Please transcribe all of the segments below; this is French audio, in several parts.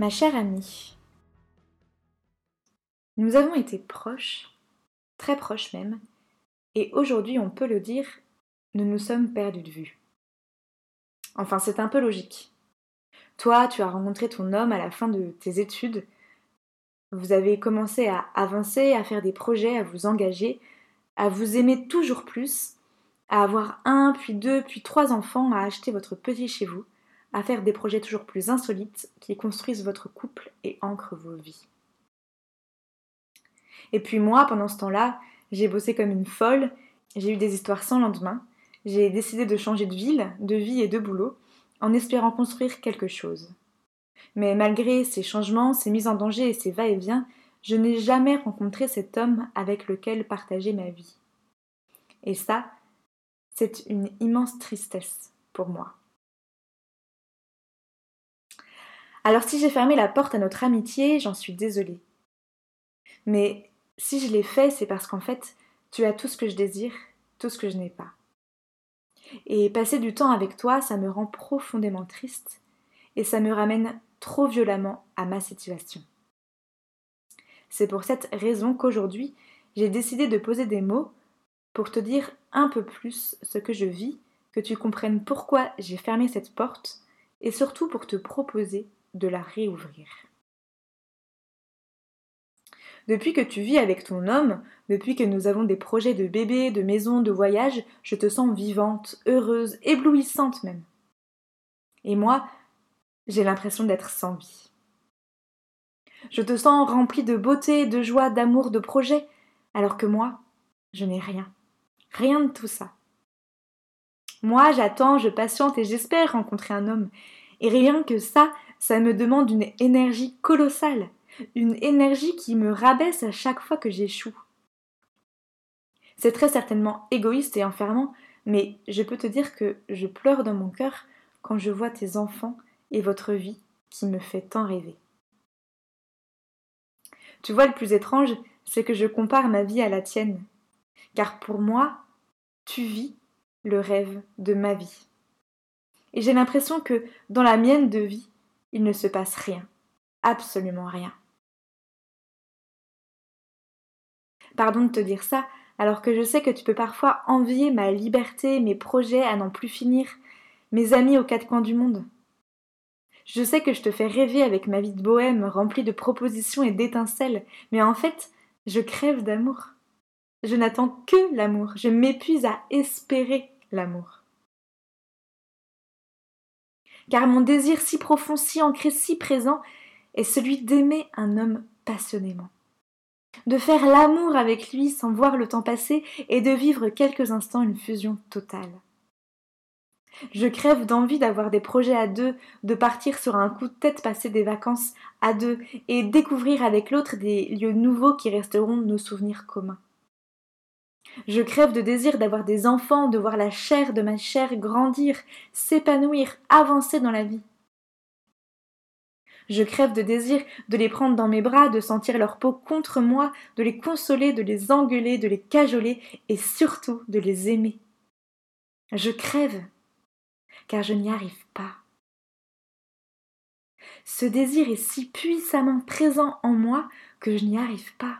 Ma chère amie, nous avons été proches, très proches même, et aujourd'hui on peut le dire, nous nous sommes perdus de vue. Enfin, c'est un peu logique. Toi, tu as rencontré ton homme à la fin de tes études, vous avez commencé à avancer, à faire des projets, à vous engager, à vous aimer toujours plus, à avoir un, puis deux, puis trois enfants, à acheter votre petit chez vous, à faire des projets toujours plus insolites qui construisent votre couple et ancrent vos vies. Et puis moi, pendant ce temps-là, j'ai bossé comme une folle, j'ai eu des histoires sans lendemain, j'ai décidé de changer de ville, de vie et de boulot, en espérant construire quelque chose. Mais malgré ces changements, ces mises en danger et ces va-et-vient, je n'ai jamais rencontré cet homme avec lequel partager ma vie. Et ça, c'est une immense tristesse pour moi. Alors si j'ai fermé la porte à notre amitié, j'en suis désolée. Mais si je l'ai fait, c'est parce qu'en fait, tu as tout ce que je désire, tout ce que je n'ai pas. Et passer du temps avec toi, ça me rend profondément triste et ça me ramène trop violemment à ma situation. C'est pour cette raison qu'aujourd'hui, j'ai décidé de poser des mots pour te dire un peu plus ce que je vis, que tu comprennes pourquoi j'ai fermé cette porte et surtout pour te proposer de la réouvrir. Depuis que tu vis avec ton homme, depuis que nous avons des projets de bébé, de maison, de voyage, je te sens vivante, heureuse, éblouissante même. Et moi, j'ai l'impression d'être sans vie. Je te sens remplie de beauté, de joie, d'amour, de projets, alors que moi, je n'ai rien. Rien de tout ça. Moi, j'attends, je patiente et j'espère rencontrer un homme. Et rien que ça, ça me demande une énergie colossale, une énergie qui me rabaisse à chaque fois que j'échoue. C'est très certainement égoïste et enfermant, mais je peux te dire que je pleure dans mon cœur quand je vois tes enfants et votre vie qui me fait tant rêver. Tu vois, le plus étrange, c'est que je compare ma vie à la tienne, car pour moi, tu vis le rêve de ma vie. Et j'ai l'impression que dans la mienne de vie, il ne se passe rien, absolument rien. Pardon de te dire ça, alors que je sais que tu peux parfois envier ma liberté, mes projets à n'en plus finir, mes amis aux quatre coins du monde. Je sais que je te fais rêver avec ma vie de bohème remplie de propositions et d'étincelles, mais en fait, je crève d'amour. Je n'attends que l'amour, je m'épuise à espérer l'amour car mon désir si profond, si ancré, si présent est celui d'aimer un homme passionnément. De faire l'amour avec lui sans voir le temps passer et de vivre quelques instants une fusion totale. Je crève d'envie d'avoir des projets à deux, de partir sur un coup de tête passer des vacances à deux et découvrir avec l'autre des lieux nouveaux qui resteront nos souvenirs communs. Je crève de désir d'avoir des enfants, de voir la chair de ma chair grandir, s'épanouir, avancer dans la vie. Je crève de désir de les prendre dans mes bras, de sentir leur peau contre moi, de les consoler, de les engueuler, de les cajoler et surtout de les aimer. Je crève, car je n'y arrive pas. Ce désir est si puissamment présent en moi que je n'y arrive pas.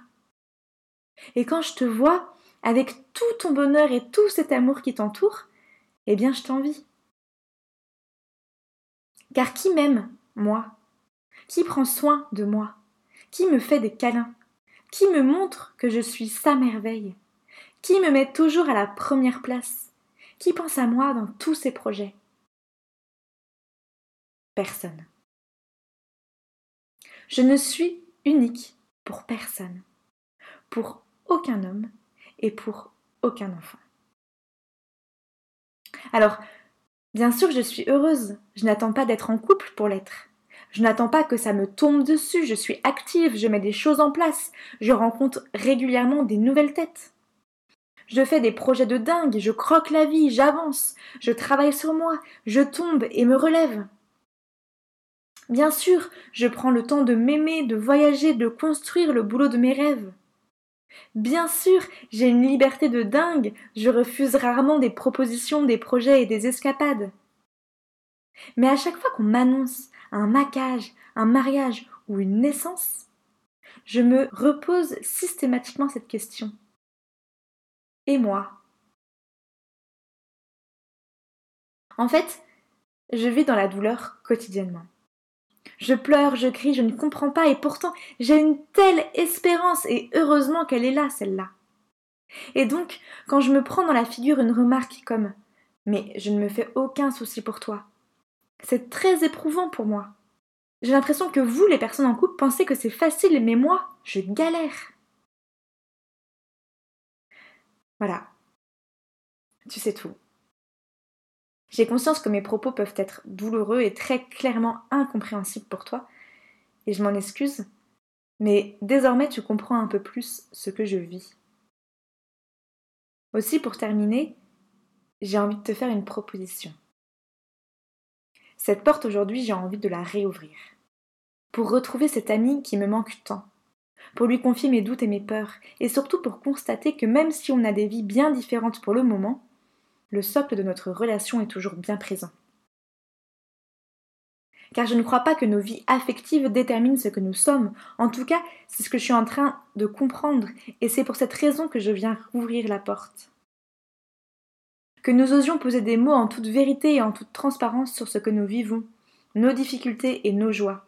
Et quand je te vois, avec tout ton bonheur et tout cet amour qui t'entoure, eh bien je t'envie. Car qui m'aime, moi? Qui prend soin de moi? Qui me fait des câlins? Qui me montre que je suis sa merveille? Qui me met toujours à la première place? Qui pense à moi dans tous ses projets? Personne. Je ne suis unique pour personne, pour aucun homme et pour aucun enfant. Alors, bien sûr, je suis heureuse, je n'attends pas d'être en couple pour l'être. Je n'attends pas que ça me tombe dessus, je suis active, je mets des choses en place, je rencontre régulièrement des nouvelles têtes. Je fais des projets de dingue, je croque la vie, j'avance, je travaille sur moi, je tombe et me relève. Bien sûr, je prends le temps de m'aimer, de voyager, de construire le boulot de mes rêves. Bien sûr, j'ai une liberté de dingue, je refuse rarement des propositions, des projets et des escapades. Mais à chaque fois qu'on m'annonce un maquage, un mariage ou une naissance, je me repose systématiquement cette question. Et moi? En fait, je vis dans la douleur quotidiennement. Je pleure, je crie, je ne comprends pas, et pourtant j'ai une telle espérance, et heureusement qu'elle est là, celle-là. Et donc, quand je me prends dans la figure une remarque comme Mais je ne me fais aucun souci pour toi, c'est très éprouvant pour moi. J'ai l'impression que vous, les personnes en couple, pensez que c'est facile, mais moi, je galère. Voilà. Tu sais tout. J'ai conscience que mes propos peuvent être douloureux et très clairement incompréhensibles pour toi, et je m'en excuse, mais désormais tu comprends un peu plus ce que je vis. Aussi, pour terminer, j'ai envie de te faire une proposition. Cette porte aujourd'hui, j'ai envie de la réouvrir. Pour retrouver cet ami qui me manque tant. Pour lui confier mes doutes et mes peurs. Et surtout pour constater que même si on a des vies bien différentes pour le moment, le socle de notre relation est toujours bien présent. Car je ne crois pas que nos vies affectives déterminent ce que nous sommes. En tout cas, c'est ce que je suis en train de comprendre, et c'est pour cette raison que je viens rouvrir la porte. Que nous osions poser des mots en toute vérité et en toute transparence sur ce que nous vivons, nos difficultés et nos joies.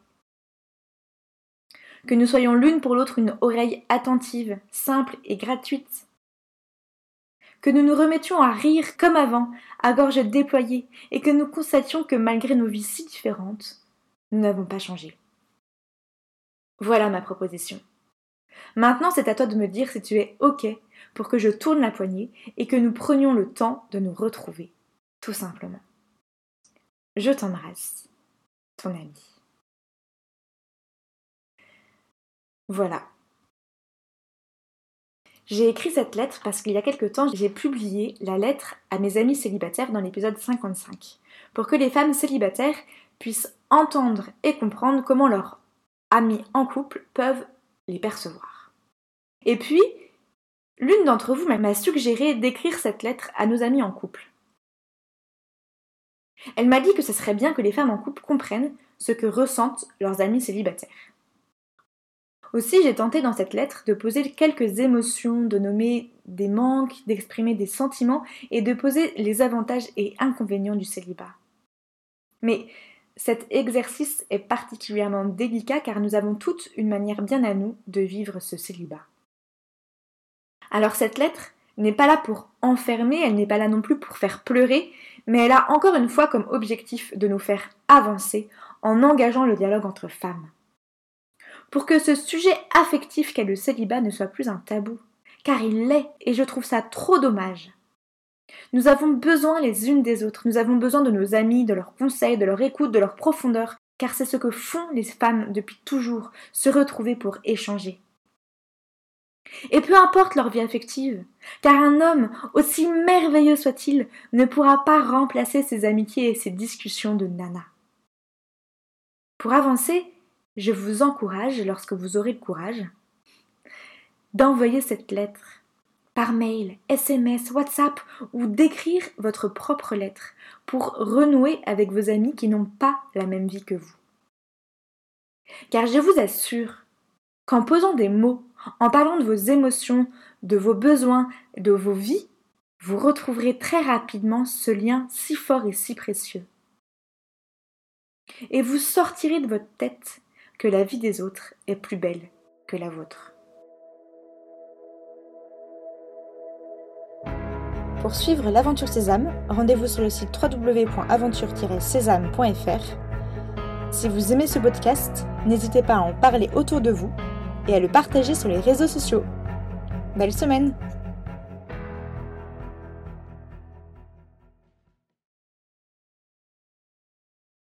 Que nous soyons l'une pour l'autre une oreille attentive, simple et gratuite, que nous nous remettions à rire comme avant, à gorge déployée, et que nous constations que malgré nos vies si différentes, nous n'avons pas changé. Voilà ma proposition. Maintenant, c'est à toi de me dire si tu es OK pour que je tourne la poignée et que nous prenions le temps de nous retrouver, tout simplement. Je t'embrasse, ton ami. Voilà, j'ai écrit cette lettre parce qu'il y a quelque temps, j'ai publié la lettre à mes amis célibataires dans l'épisode 55, pour que les femmes célibataires puissent entendre et comprendre comment leurs amis en couple peuvent les percevoir. Et puis, l'une d'entre vous m'a suggéré d'écrire cette lettre à nos amis en couple. Elle m'a dit que ce serait bien que les femmes en couple comprennent ce que ressentent leurs amis célibataires. Aussi, j'ai tenté dans cette lettre de poser quelques émotions, de nommer des manques, d'exprimer des sentiments et de poser les avantages et inconvénients du célibat. Mais cet exercice est particulièrement délicat car nous avons toutes une manière bien à nous de vivre ce célibat. Alors cette lettre n'est pas là pour enfermer, elle n'est pas là non plus pour faire pleurer, mais elle a encore une fois comme objectif de nous faire avancer en engageant le dialogue entre femmes pour que ce sujet affectif qu'est le célibat ne soit plus un tabou. Car il l'est, et je trouve ça trop dommage. Nous avons besoin les unes des autres, nous avons besoin de nos amis, de leurs conseils, de leur écoute, de leur profondeur, car c'est ce que font les femmes depuis toujours, se retrouver pour échanger. Et peu importe leur vie affective, car un homme, aussi merveilleux soit-il, ne pourra pas remplacer ses amitiés et ses discussions de nana. Pour avancer, je vous encourage, lorsque vous aurez le courage, d'envoyer cette lettre par mail, SMS, WhatsApp ou d'écrire votre propre lettre pour renouer avec vos amis qui n'ont pas la même vie que vous. Car je vous assure qu'en posant des mots, en parlant de vos émotions, de vos besoins, de vos vies, vous retrouverez très rapidement ce lien si fort et si précieux. Et vous sortirez de votre tête que la vie des autres est plus belle que la vôtre. Pour suivre l'aventure Sésame, rendez-vous sur le site www.aventure-sésame.fr. Si vous aimez ce podcast, n'hésitez pas à en parler autour de vous et à le partager sur les réseaux sociaux. Belle semaine